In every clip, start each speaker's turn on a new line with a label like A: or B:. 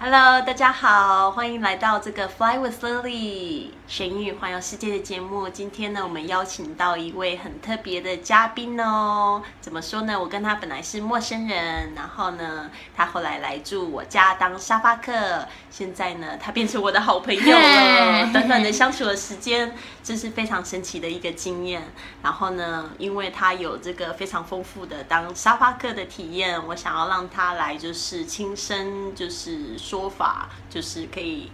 A: Hello，大家好，欢迎来到这个 Fly with Lily 玄宇环游世界的节目。今天呢，我们邀请到一位很特别的嘉宾哦。怎么说呢？我跟他本来是陌生人，然后呢，他后来来住我家当沙发客，现在呢，他变成我的好朋友了。短短的相处的时间，这是非常神奇的一个经验。然后呢，因为他有这个非常丰富的当沙发客的体验，我想要让他来就是亲身就是。说法就是可以。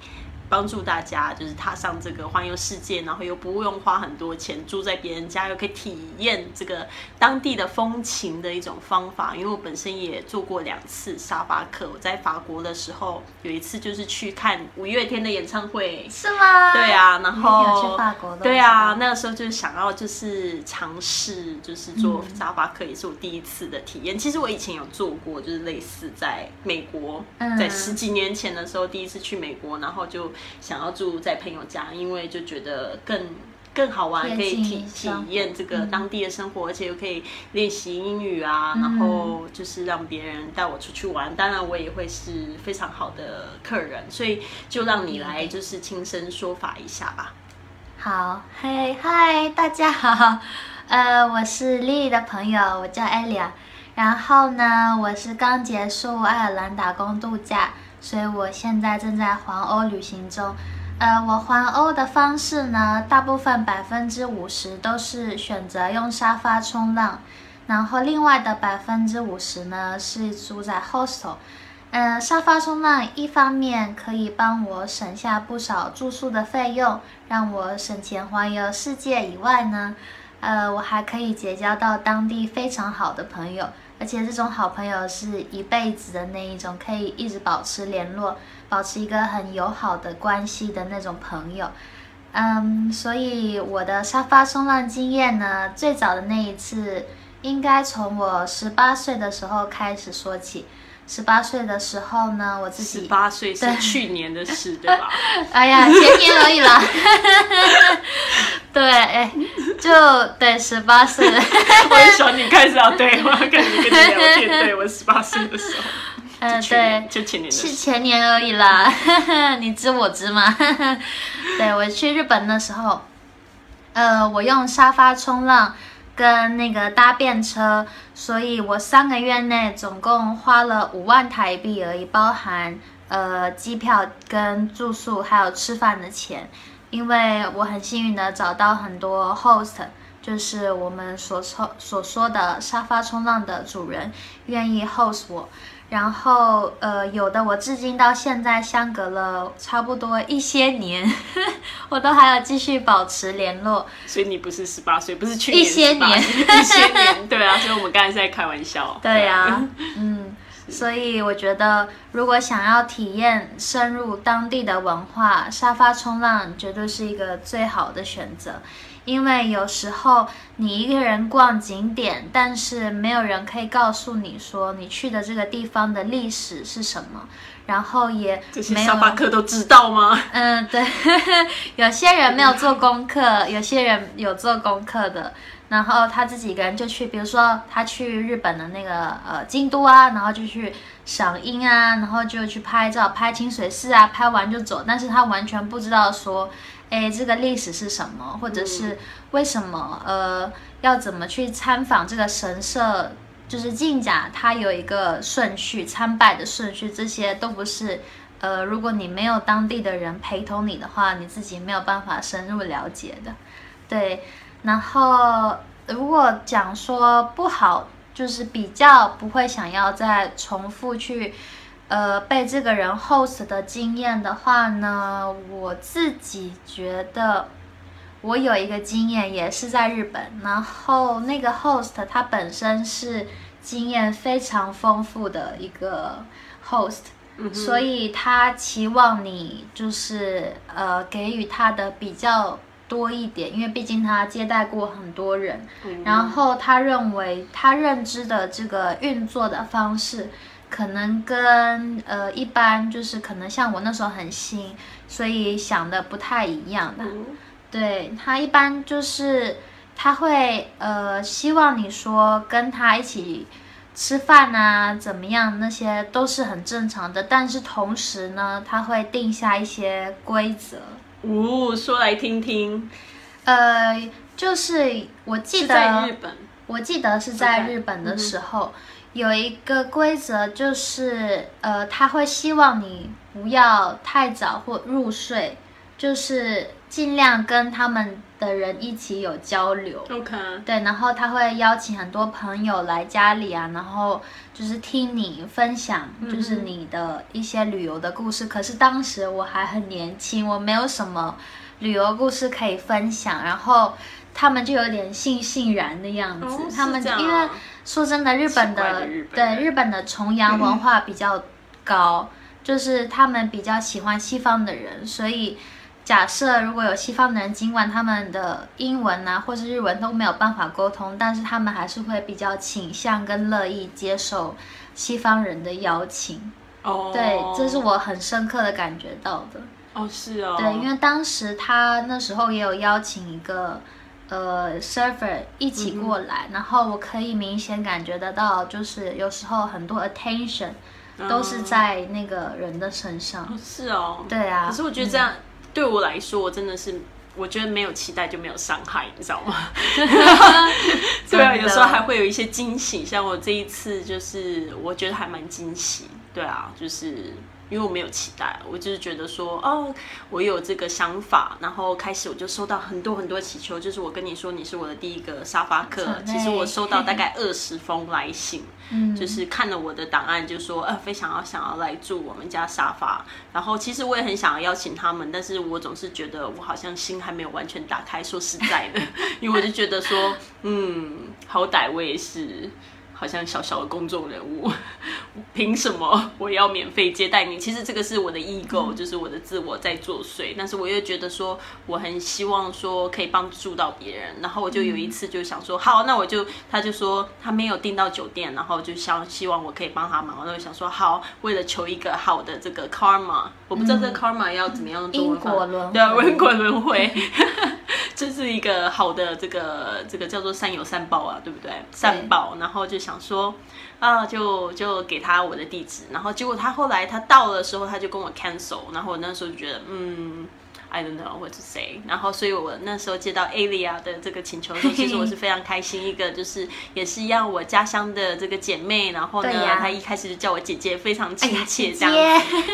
A: 帮助大家就是踏上这个环游世界，然后又不用花很多钱住在别人家，又可以体验这个当地的风情的一种方法。因为我本身也做过两次沙发客，我在法国的时候有一次就是去看五月天的演唱会，
B: 是吗？
A: 对啊，然后对啊，那个时候就是想要就是尝试就是做沙发客，也是我第一次的体验。其实我以前有做过，就是类似在美国，在十几年前的时候第一次去美国，然后就。想要住在朋友家，因为就觉得更更好玩，可以体体验这个当地的生活，而且又可以练习英语啊，然后就是让别人带我出去玩。当然，我也会是非常好的客人，所以就让你来就是亲身说法一下吧。
B: 好，嗨嗨，大家好，呃，我是丽丽的朋友，我叫艾莉亚。然后呢，我是刚结束爱尔兰打工度假。所以我现在正在环欧旅行中，呃，我环欧的方式呢，大部分百分之五十都是选择用沙发冲浪，然后另外的百分之五十呢是住在 hostel。嗯，沙发冲浪一方面可以帮我省下不少住宿的费用，让我省钱环游世界以外呢，呃，我还可以结交到当地非常好的朋友。而且这种好朋友是一辈子的那一种，可以一直保持联络，保持一个很友好的关系的那种朋友。嗯，所以我的沙发冲浪经验呢，最早的那一次应该从我十八岁的时候开始说起。十八岁的时候呢，我自己
A: 十八岁是去年的事，对吧？
B: 哎呀，前年而已啦。对，哎，就对，十八岁。
A: 我很喜欢你开始要对我要跟你跟你聊天，对我十八岁的时候。嗯，对，就前年
B: 是前年而已啦。你知我知吗？对我去日本的时候，呃，我用沙发冲浪。跟那个搭便车，所以我三个月内总共花了五万台币而已，包含呃机票跟住宿还有吃饭的钱。因为我很幸运的找到很多 host，就是我们所说所说的沙发冲浪的主人，愿意 host 我。然后，呃，有的我至今到现在相隔了差不多一些年，我都还要继续保持联络。
A: 所以你不是十八岁，不是去年
B: 一些年，
A: 一些年，对啊。所以我们刚才在开玩笑。
B: 对啊，嗯，所以我觉得，如果想要体验深入当地的文化，沙发冲浪绝对是一个最好的选择。因为有时候你一个人逛景点，但是没有人可以告诉你说你去的这个地方的历史是什么，然后也
A: 这些沙巴客都知道吗？
B: 嗯，对，有些人没有做功课，有些人有做功课的，然后他自己一个人就去，比如说他去日本的那个呃京都啊，然后就去赏樱啊，然后就去拍照，拍清水寺啊，拍完就走，但是他完全不知道说。哎，这个历史是什么？或者是为什么？呃，要怎么去参访这个神社？就是进甲，它有一个顺序，参拜的顺序，这些都不是。呃，如果你没有当地的人陪同你的话，你自己没有办法深入了解的。对，然后如果讲说不好，就是比较不会想要再重复去。呃，被这个人 host 的经验的话呢，我自己觉得我有一个经验也是在日本，然后那个 host 他本身是经验非常丰富的一个 host，所以他期望你就是呃给予他的比较多一点，因为毕竟他接待过很多人，然后他认为他认知的这个运作的方式。可能跟呃一般就是可能像我那时候很新，所以想的不太一样的。对他一般就是他会呃希望你说跟他一起吃饭啊，怎么样，那些都是很正常的。但是同时呢，他会定下一些规则。
A: 哦，说来听听。
B: 呃，就是我记得
A: 在日本，
B: 我记得是在日本的时候，有一个规则，就是呃，他会希望你不要太早或入睡，就是尽量跟他们的人一起有交流。
A: OK，
B: 对，然后他会邀请很多朋友来家里啊，然后就是听你分享，就是你的一些旅游的故事。可是当时我还很年轻，我没有什么旅游故事可以分享，然后他们就有点悻悻然的样子。
A: 哦
B: 他们因为
A: 啊
B: 说真的，日本的对日本的崇洋文化比较高，就是他们比较喜欢西方的人，所以。假设如果有西方的人，尽管他们的英文啊或是日文都没有办法沟通，但是他们还是会比较倾向跟乐意接受西方人的邀请。
A: 哦，
B: 对，这是我很深刻的感觉到的。
A: 哦，是哦，
B: 对，因为当时他那时候也有邀请一个呃 server 一起过来，然后我可以明显感觉得到，就是有时候很多 attention 都是在那个人的身上。
A: 哦是哦，
B: 对啊，
A: 可是我觉得这样、对我来说，我真的是。我觉得没有期待就没有伤害，你知道吗？对啊，有时候还会有一些惊喜，像我这一次就是我觉得还蛮惊喜，对啊，就是因为我没有期待，我就是觉得说哦，我有这个想法，然后开始我就收到很多很多祈求，就是我跟你说你是我的第一个沙发客，其实我收到大概 二十封来信，
B: 嗯，
A: 就是看了我的档案，就说呃，非常要想要来住我们家沙发。然后其实我也很想要邀请他们，但是我总是觉得我好像心还没有完全打开。说实在的，因为我就觉得说，嗯，好歹我也是。好像小小的公众人物，凭什么我要免费接待你？其实这个是我的 ego，、就是我的自我在作祟。但是我又觉得说，我很希望说可以帮助到别人。然后我就有一次就想说，好，那我就他就说他没有订到酒店，然后就想希望我可以帮他忙。然后我想说，好，为了求一个好的这个 karma，我不知道这个 karma 要怎么样
B: 因果轮回
A: 对啊，因果轮回。这是一个好的这个这个叫做善有善报啊，对不对？善报，然后就想说啊，就就给他我的地址，然后结果他后来他到的时候，他就跟我 cancel，然后我那时候就觉得嗯。I don't know what to say。然后，所以我那时候接到 Alia 的这个请求的时候，其实我是非常开心。一个就是也是一样，我家乡的这个姐妹，然后呢，她一开始就叫我姐姐，非常亲切这样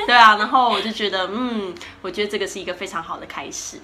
A: 对啊，然后我就觉得，嗯，我觉得这个是一个非常好的开始。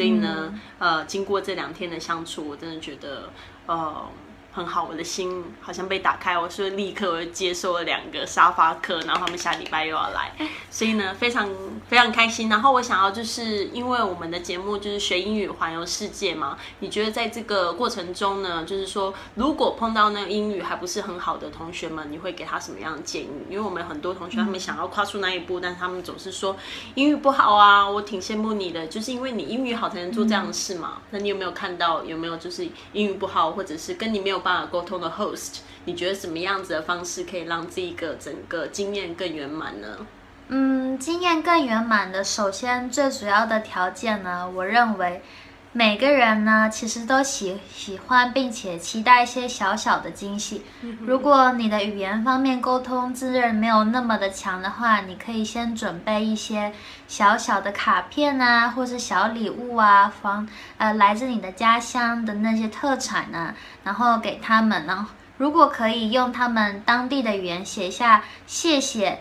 A: 所以呢，呃，经过这两天的相处，我真的觉得，呃，很好，我的心好像被打开。我是立刻我就接受了两个沙发客，然后他们下礼拜又要来，所以呢，非常非常开心。然后我想要就是因为我们的节目就是学英语环游世界嘛，你觉得在这个过程中呢，就是说如果碰到那个英语还不是很好的同学们，你会给他什么样的建议？因为我们很多同学他们想要跨出那一步，但他们总是说英语不好啊，我挺羡慕你的，就是因为你英语好才能做这样的事嘛。那你有没有看到有没有就是英语不好，或者是跟你没有办法沟通的 host？你觉得什么样子的方式可以让这一个整个经验更圆满呢？
B: 嗯，经验更圆满的，首先最主要的条件呢，我认为每个人呢其实都喜喜欢并且期待一些小小的惊喜。如果你的语言方面沟通自认没有那么的强的话，你可以先准备一些小小的卡片啊，或是小礼物啊，防呃来自你的家乡的那些特产啊，然后给他们，然后如果可以用他们当地的语言写下谢谢。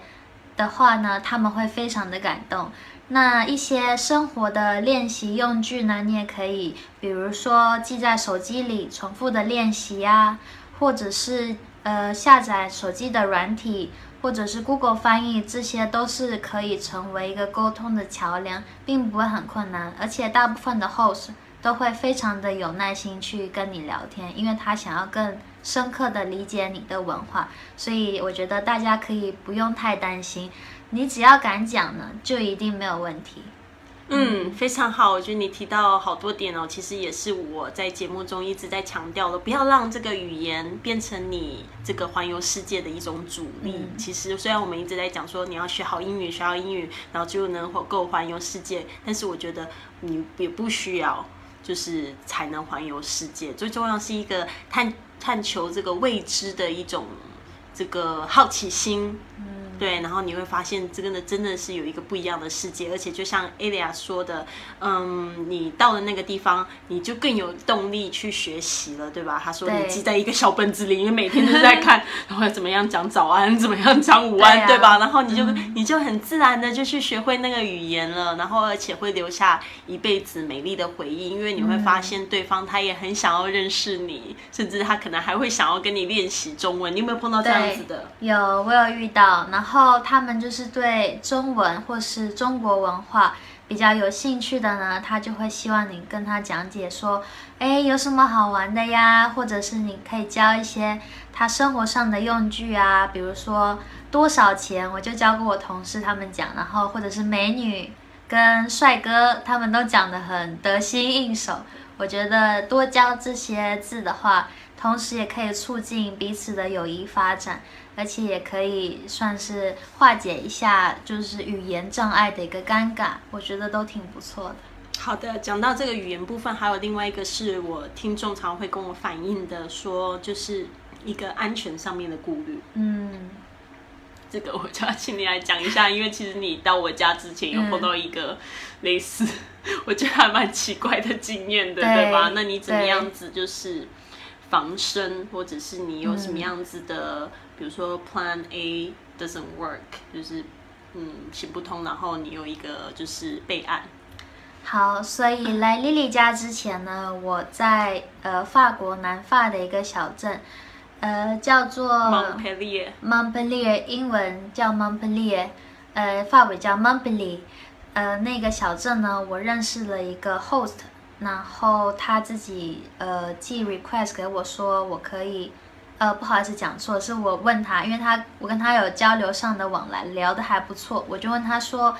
B: 的话呢，他们会非常的感动。那一些生活的练习用具呢，你也可以，比如说记在手机里重复的练习呀，或者是呃下载手机的软体，或者是 Google 翻译，这些都是可以成为一个沟通的桥梁，并不会很困难。而且大部分的 host 都会非常的有耐心去跟你聊天，因为他想要更深刻的理解你的文化，所以我觉得大家可以不用太担心，你只要敢讲呢，就一定没有问题。
A: 嗯，非常好。我觉得你提到好多点哦，其实也是我在节目中一直在强调的，不要让这个语言变成你这个环游世界的一种阻力。
B: 嗯
A: 其实虽然我们一直在讲说你要学好英语，学好英语，然后就能够环游世界，但是我觉得你也不需要。就是才能环游世界，最重要是一个探探求这个未知的一种这个好奇心。对，然后你会发现，这个呢真的是有一个不一样的世界，而且就像 Alia 说的，嗯，你到了那个地方，你就更有动力去学习了，对吧？他说你记在一个小本子里，因为每天都在看，然后怎么样讲早安，怎么样讲午安，对吧？然后你就你就很自然的就去学会那个语言了，然后而且会留下一辈子美丽的回忆，因为你会发现对方他也很想要认识你，甚至他可能还会想要跟你练习中文。你有没有碰到这样子的？
B: 有，我有遇到，然后。然后他们就是对中文或是中国文化比较有兴趣的呢，他就会希望你跟他讲解说，哎，有什么好玩的呀？或者是你可以教一些他生活上的用具啊，比如说多少钱，我就教过我同事他们讲，然后或者是美女跟帅哥，他们都讲得很得心应手。我觉得多教这些字的话，同时也可以促进彼此的友谊发展。而且也可以算是化解一下，就是语言障碍的一个尴尬，我觉得都挺不错的。
A: 好的，讲到这个语言部分，还有另外一个是我听众常会跟我反映的，说就是一个安全上面的顾虑。嗯，这个我就要请你来讲一下，因为其实你到我家之前有碰到一个类似，我觉得还蛮奇怪的经验的，对吧？那你怎么样子就是防身，或者是你有什么样子的？比如说，Plan A doesn't work，就是嗯行不通，然后你有一个就是备案。
B: 好，所以来 Lily 家之前呢，我在呃法国南法的一个小镇，呃叫做
A: Montpellier，Montpellier
B: 英文叫 Montpellier，呃法文叫 Montpellier，呃那个小镇呢，我认识了一个 host，然后他自己呃寄 request 给我说我可以。呃，不好意思，讲错，是我问他，因为他我跟他有交流上的往来，聊得还不错，我就问他说，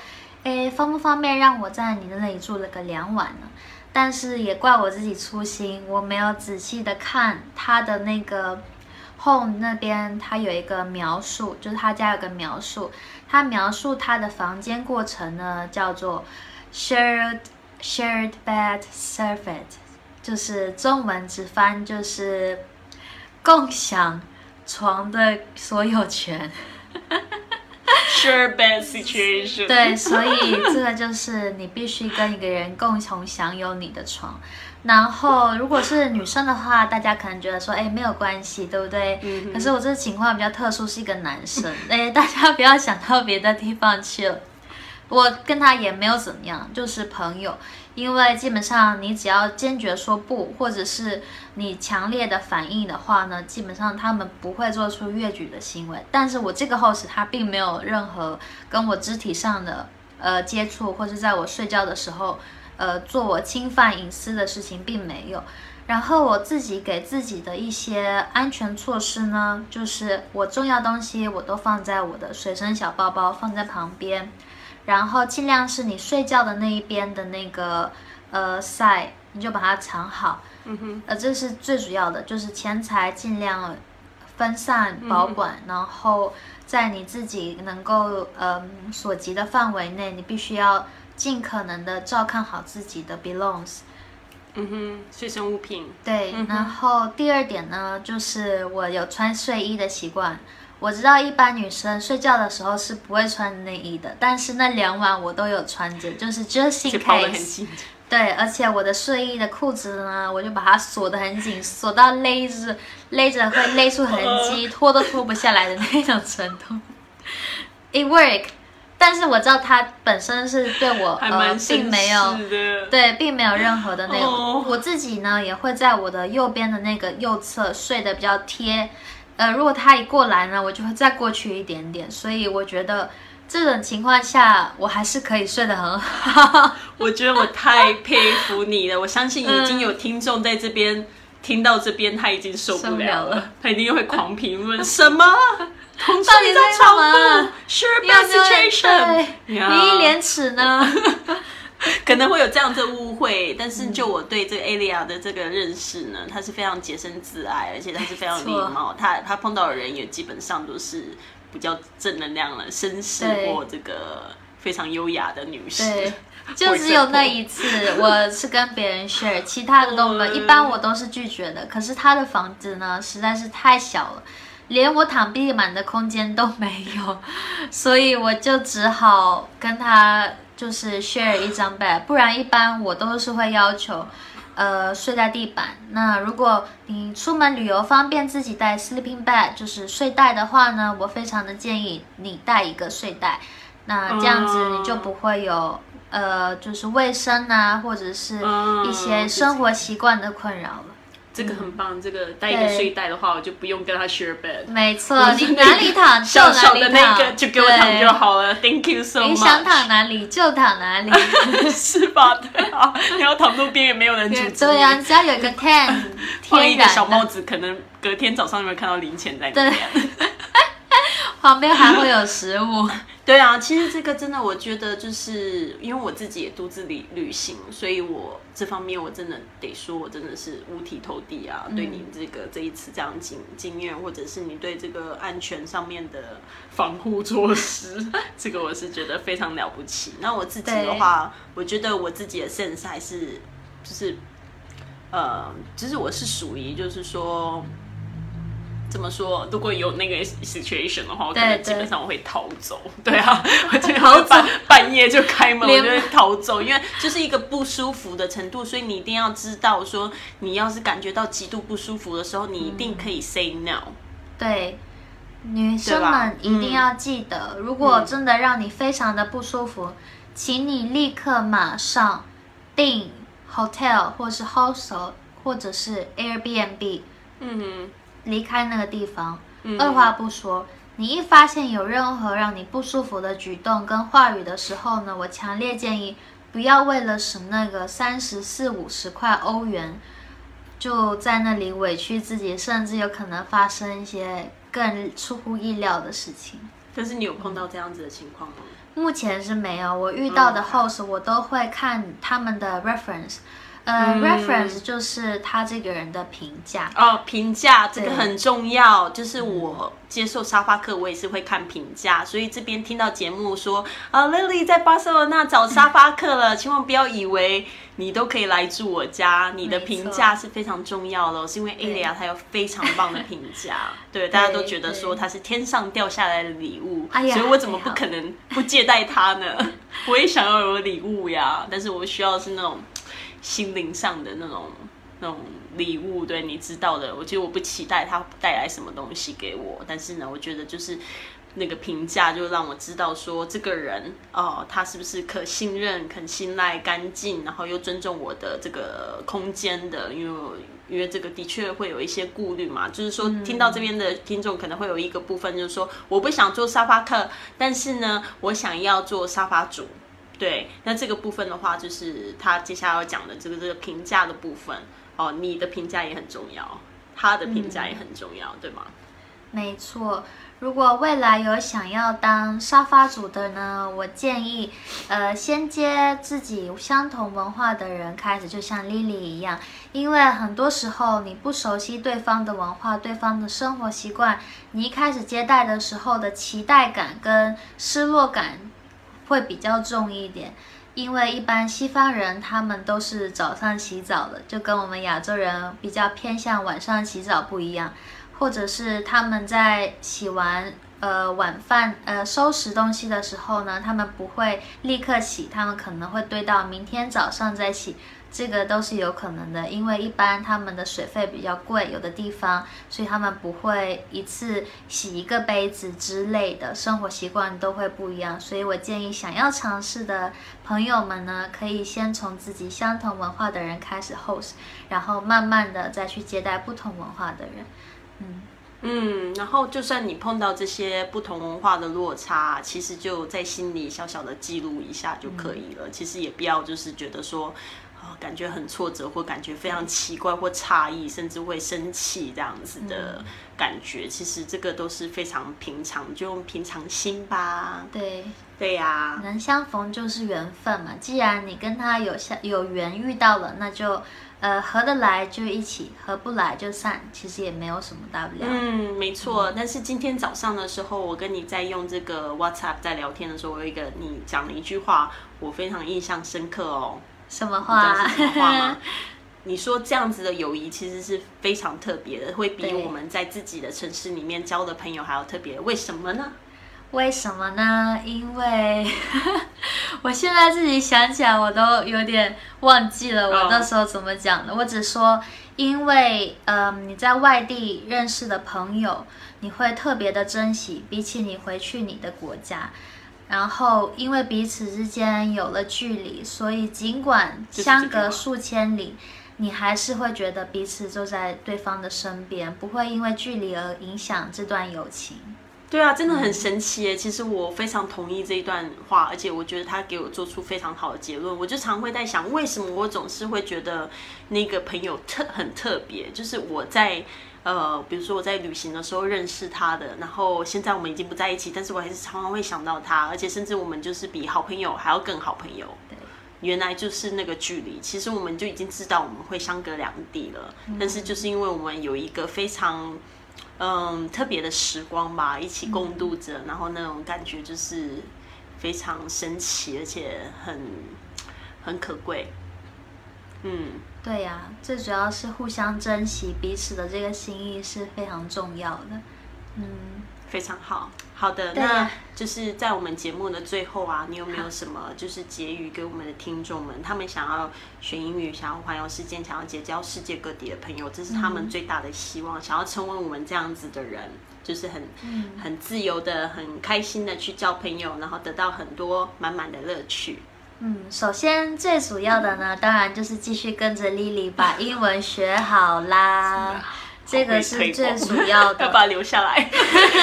B: 诶，方不方便让我在你的那里住了个两晚呢？但是也怪我自己粗心，我没有仔细的看他的那个 home 那边，他有一个描述，就是他家有个描述，他描述他的房间过程呢，叫做 shared shared bed surface，就是中文直翻就是。共享床的所有权
A: ，share bed situation。
B: 对，所以这个就是你必须跟一个人共同享有你的床。然后，如果是女生的话，大家可能觉得说，哎，没有关系，对不对？嗯。可是我这情况比较特殊，是一个男生，哎，大家不要想到别的地方去了。我跟他也没有怎么样，就是朋友。因为基本上你只要坚决说不，或者是你强烈的反应的话呢，基本上他们不会做出越矩的行为。但是我这个 host 他并没有任何跟我肢体上的呃接触，或者在我睡觉的时候呃做我侵犯隐私的事情，并没有。然后我自己给自己的一些安全措施呢，就是我重要东西我都放在我的随身小包包，放在旁边。然后尽量是你睡觉的那一边的那个呃 side，你就把它藏好。嗯哼。呃，这是最主要的，就是钱财尽量分散保管，然后在你自己能够呃所及的范围内，你必须要尽可能的照看好自己的 belongs。
A: 嗯哼，随身物品。
B: 对。然后第二点呢，就是我有穿睡衣的习惯。我知道一般女生睡觉的时候是不会穿内衣的，但是那两晚我都有穿着，就是 just in case。对，而且我的睡衣的裤子呢，我就把它锁得很紧，锁到勒着勒着会勒出痕迹，脱都脱不下来的那种程度。It work，但是我知道它本身是对我呃并没有对，并没有任何的那种。我自己呢也会在我的右边的那个右侧睡得比较贴。呃，如果他一过来呢，我就会再过去一点点，所以我觉得这种情况下，我还是可以睡得很好。
A: 我觉得我太佩服你了，我相信已经有听众在这边听到这边，他已经受不了了，他一定会狂评论什么？同事你在吵吗？Sure, bad situation。
B: 你一廉耻呢？
A: 可能会有这样的误会，但是就我对这个 Alia 的这个认识呢，她是非常洁身自爱，而且她是非常礼貌。他他碰到的人也基本上都是比较正能量了，绅士或这个非常优雅的女士。对，
B: 就只有那一次，我是跟别人 share，其他的都没有。一般我都是拒绝的。可是他的房子呢，实在是太小了。连我躺地板的空间都没有，所以我就只好跟他就是 share 一张 bed，不然一般我都是会要求，呃，睡在地板。那如果你出门旅游方便自己带 sleeping bag，就是睡袋的话呢，我非常的建议你带一个睡袋，那这样子你就不会有。呃，就是卫生啊，或者是一些生活习惯的困扰了。
A: 这个很棒，这个带一个睡袋的话，我就不用跟他 share bed。
B: 没错，你哪里躺就哪里
A: 躺，就给我躺就好了。Thank you so much。
B: 你想躺哪里就躺哪里，
A: 是吧？对啊，你要躺路边也没有人阻止。
B: 对啊，只要有一个 tent，
A: 放一个小帽子，可能隔天早上有没有看到零钱在里面？
B: 旁边还会有食物。
A: 对啊，其实这个真的，我觉得就是因为我自己也独自旅旅行，所以我这方面我真的得说，我真的是五体投地啊。对你这个这一次这样经经验，或者是你对这个安全上面的防护措施，这个我是觉得非常了不起。那我自己的话，我觉得我自己的 sense 还是就是，呃，其实我是属于就是说。怎么说？如果有那个 situation 的话，我可能基本上我会逃走。对啊，我就会半半夜就开门，我就会逃走，因为就是一个不舒服的程度。所以你一定要知道，说你要是感觉到极度不舒服的时候，你一定可以 say no。
B: 对，女生们一定要记得，如果真的让你非常的不舒服，请你立刻马上订 hotel 或是 hostel 或者是 Airbnb。嗯哼。离开那个地方，二话不说。你一发现有任何让你不舒服的举动跟话语的时候呢，我强烈建议不要为了省那个三十四五十块欧元，就在那里委屈自己，甚至有可能发生一些更出乎意料的事情。
A: 但是你有碰到这样子的情况吗？
B: 目前是没有，我遇到的 host 我都会看他们的 reference。呃，reference 就是他这个人的评价
A: 哦，评价这个很重要。就是我接受沙发客，我也是会看评价。所以这边听到节目说啊，Lily 在巴塞罗那找沙发客了，千万不要以为你都可以来住我家。你的评价是非常重要的，是因为 Alia 她有非常棒的评价，对大家都觉得说她是天上掉下来的礼物，所以我怎么不可能不接待她呢？我也想要有礼物呀，但是我需要是那种。心灵上的那种那种礼物，对你知道的。我觉得我不期待他带来什么东西给我，但是呢，我觉得就是那个评价就让我知道说这个人哦，他是不是可信任、肯信赖、干净，然后又尊重我的这个空间的。因为因为这个的确会有一些顾虑嘛，就是说听到这边的听众可能会有一个部分，就是说我不想做沙发客，但是呢，我想要做沙发主。对，那这个部分的话，就是他接下来要讲的这个这个评价的部分哦，你的评价也很重要，他的评价也很重要，对吗？
B: 没错，如果未来有想要当沙发主的呢，我建议，呃，先接自己相同文化的人开始，就像 Lily 一样，因为很多时候你不熟悉对方的文化、对方的生活习惯，你一开始接待的时候的期待感跟失落感。会比较重一点，因为一般西方人他们都是早上洗澡的，就跟我们亚洲人比较偏向晚上洗澡不一样，或者是他们在洗完呃晚饭呃收拾东西的时候呢，他们不会立刻洗，他们可能会堆到明天早上再洗。这个都是有可能的，因为一般他们的水费比较贵，有的地方，所以他们不会一次洗一个杯子之类的，生活习惯都会不一样。所以我建议想要尝试的朋友们呢，可以先从自己相同文化的人开始 host，然后慢慢的再去接待不同文化的人。
A: 嗯嗯，然后就算你碰到这些不同文化的落差，其实就在心里小小的记录一下就可以了。其实也不要就是觉得说。感觉很挫折，或感觉非常奇怪或诧异，甚至会生气这样子的感觉，其实这个都是非常平常，就用平常心吧。
B: 对，
A: 对呀，
B: 能相逢就是缘分嘛。既然你跟他有相有缘遇到了，那就呃合得来就一起，合不来就散，其实也没有什么大不了。
A: 嗯，没错。但是今天早上的时候，我跟你在用这个 WhatsApp 在聊天的时候，我有一个你讲了一句话，我非常印象深刻哦。
B: 什么话？
A: 你说这样子的友谊其实是非常特别的，会比我们在自己的城市里面交的朋友还要特别。为什么呢？
B: 为什么呢？因为 我现在自己想起来，我都有点忘记了我那时候怎么讲的。我只说，因为嗯你在外地认识的朋友，你会特别的珍惜，比起你回去你的国家。然后，因为彼此之间有了距离，所以尽管相隔数千里，你还是会觉得彼此就在对方的身边，不会因为距离而影响这段友情。
A: 对啊，真的很神奇耶！其实我非常同意这一段话，而且我觉得他给我做出非常好的结论。我就常会在想，为什么我总是会觉得那个朋友特很特别？就是我在呃，比如说我在旅行的时候认识他的，然后现在我们已经不在一起，但是我还是常常会想到他，而且甚至我们就是比好朋友还要更好朋友。
B: 对，
A: 原来就是那个距离，其实我们就已经知道我们会相隔两地了，但是就是因为我们有一个非常嗯特别的时光吧，一起共度着，然后那种感觉就是非常神奇，而且很很可贵。嗯，
B: 对呀、最主要是互相珍惜彼此的这个心意是非常重要的。嗯，
A: 非常好。好的，那就是在我们节目的最后啊，你有没有什么就是结语给我们的听众们？他们想要学英语，想要环游世界，想要结交世界各地的朋友，这是他们最大的希望。想要成为我们这样子的人，就是很、很自由的、很开心的去交朋友，然后得到很多满满的乐趣。
B: 嗯，首先最主要的呢，当然就是继续跟着 Lily 把英文学好啦，这个是最主要的要。
A: 把它留下来，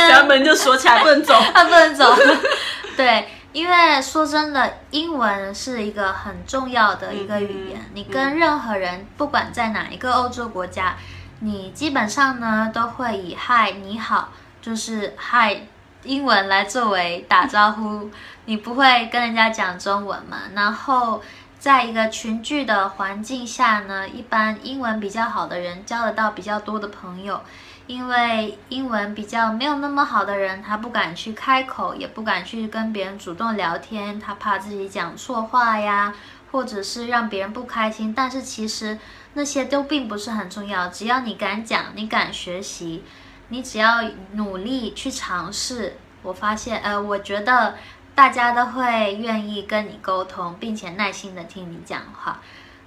A: 然后门就锁起来，不能走。
B: 他 不能走。对，因为说真的，英文是一个很重要的一个语言。
A: 嗯
B: 你跟任何人，不管在哪一个欧洲国家，你基本上呢都会以嗨你好，就是嗨英文来作为打招呼。你不会跟人家讲中文嘛？然后。在一个群聚的环境下呢，一般英文比较好的人交得到比较多的朋友，因为英文比较没有那么好的人，他不敢去开口，也不敢去跟别人主动聊天，他怕自己讲错话呀，或者是让别人不开心。但是其实那些都并不是很重要，只要你敢讲，你敢学习，你只要努力去尝试，我发现，呃，我觉得大家都会愿意跟你沟通，并且耐心的听你讲话。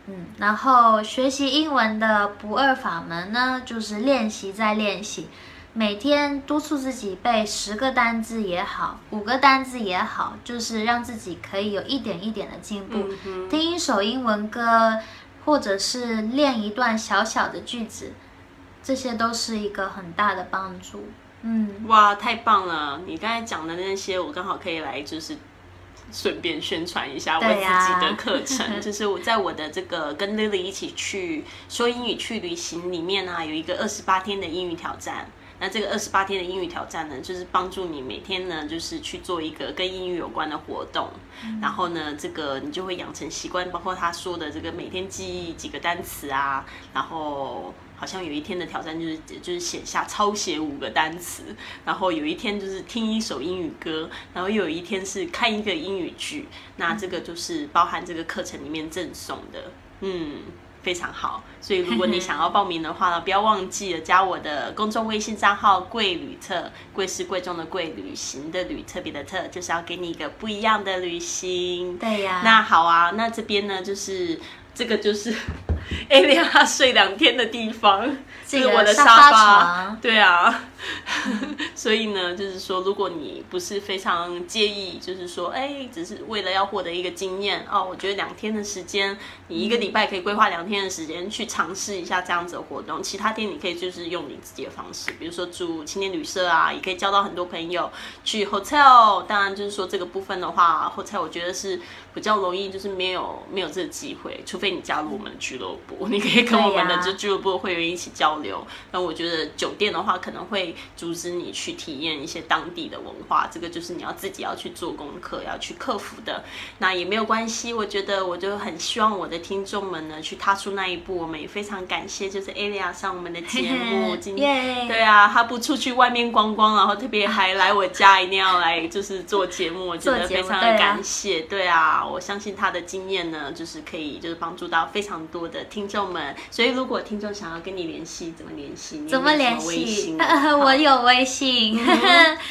B: 嗯，然后学习英文的不二法门呢，就是练习再练习，每天督促自己背十个单字也好，五个单字也好，就是让自己可以有一点一点的进步。
A: 嗯
B: 听一首英文歌，或者是练一段小小的句子，这些都是一个很大的帮助。嗯，
A: 哇，太棒了！你刚才讲的那些，我刚好可以来就是顺便宣传一下我自己的课程，就是我在我的这个跟 Lily 一起去说英语去旅行里面呢、有一个二十八天的英语挑战。那这个二十八天的英语挑战呢，就是帮助你每天呢，就是去做一个跟英语有关的活动，然后呢，这个你就会养成习惯，包括他说的这个每天记忆几个单词啊，然后好像有一天的挑战就是就是写下抄写五个单词，然后有一天就是听一首英语歌，然后又有一天是看一个英语剧，那这个就是包含这个课程里面赠送的，嗯。非常好，所以如果你想要报名的话呢，不要忘记了加我的公众微信账号“贵旅特”，贵是贵重的贵，旅行的旅，特别的特，就是要给你一个不一样的旅行。
B: 对呀。
A: 那好啊，那这边呢，就是这个就是 A 莲她睡两天的地方，
B: 这
A: 是我的
B: 沙发
A: 对啊，所以呢，就是说，如果你不是非常介意，就是说，哎，只是为了要获得一个经验哦，我觉得两天的时间，你一个礼拜可以规划两天的时间去尝试一下这样子的活动。其他天你可以就是用你自己的方式，比如说住青年旅社啊，也可以交到很多朋友。去 hotel，当然就是说这个部分的话，hotel 我觉得是比较容易，就是没有没有这个机会，除非你加入我们的俱乐部，你可以跟我们的这俱乐部会员一起交流。那我觉得酒店的话，可能会阻止你去体验一些当地的文化，这个就是你要自己要去做功课，要去克服的。那也没有关系，我觉得我就很希望我的听众们呢去踏出那一步。我们也非常感谢，就是 Alia 上我们的节目，今天
B: 耶
A: 对啊，他不出去外面逛逛，然后特别还来我家，一定要来就是做节目，我觉得
B: 做节目
A: 非常的
B: 对啊
A: 感谢。对啊，我相信他的经验呢，就是可以就是帮助到非常多的听众们。所以如果听众想要跟你联系，怎么联系？
B: 怎么联系 我有微信。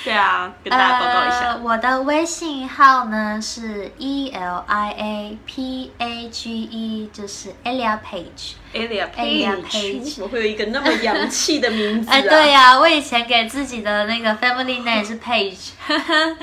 A: 对啊，跟大家报告一下。
B: 呃，我的微信号呢是 E L I A P A G E，就是 Elia Page。
A: Alia
B: Alia Page，Page
A: 为什么会有一个那么洋气的名字啊？
B: 哎，对呀、我以前给自己的那个 family name 是 Page，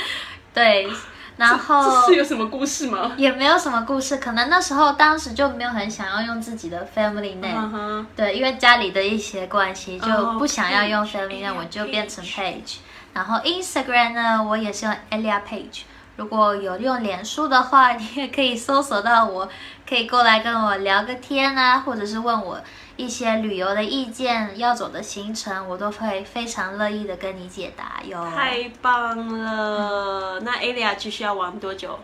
B: 对，然后
A: 这是有什么故事吗？
B: 也没有什么故事，可能那时候当时就没有很想要用自己的 family name，、对，因为家里的一些关系，就
A: 哦
B: 不想要用 family name，、我就变成
A: Page
B: Page。然后 Instagram 呢，我也是用 Elia Page。如果有用脸书的话，你也可以搜索到我，可以过来跟我聊个天啊，或者是问我一些旅游的意见、要走的行程，我都会非常乐意的跟你解答哟。
A: 太棒了！那 Alia 继续要玩多久？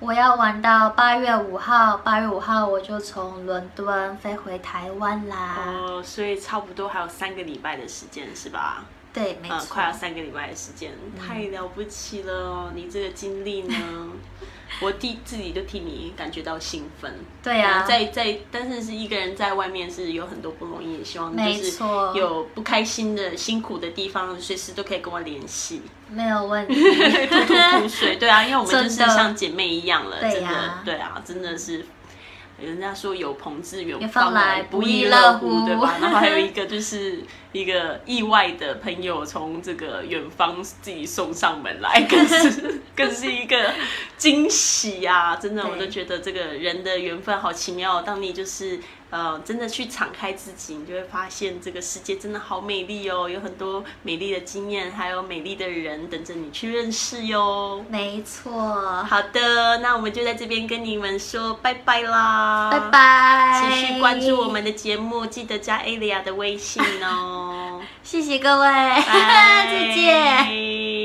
B: 我要玩到八月五号，八月五号我就从伦敦飞回台湾啦。
A: 哦，所以差不多还有三个礼拜的时间是吧？
B: 对，没
A: 呃，
B: 错。
A: 快要三个礼拜的时间，太了不起了哦！你这个经历呢，我替自己就替你感觉到兴奋。
B: 对啊
A: 呃在在，但是是一个人在外面是有很多不容易，也希望就是有不开心的、辛苦的地方，随时都可以跟我联系，
B: 没有问题。
A: 吐吐苦水。对啊，因为我们就是像姐妹一样了，
B: 对
A: 真的
B: 呀，
A: 对啊，真的是。人家说有朋自远
B: 远
A: 方
B: 方来
A: 不亦
B: 乐
A: 乐乎，对吧？然后还有一个就是一个意外的朋友从这个远方自己送上门来，更 是更是一个惊喜啊！真的，我都觉得这个人的缘分好奇妙。当你就是呃真的去敞开自己，你就会发现这个世界真的好美丽哦，有很多美丽的经验，还有美丽的人等着你去认识哟。
B: 没错。
A: 好的，那我们就在这边跟你们说拜拜啦，
B: 拜拜。
A: 持续关注我们的节目，记得加 Alia 的微信哦。
B: 谢谢各位，
A: 拜
B: 再见。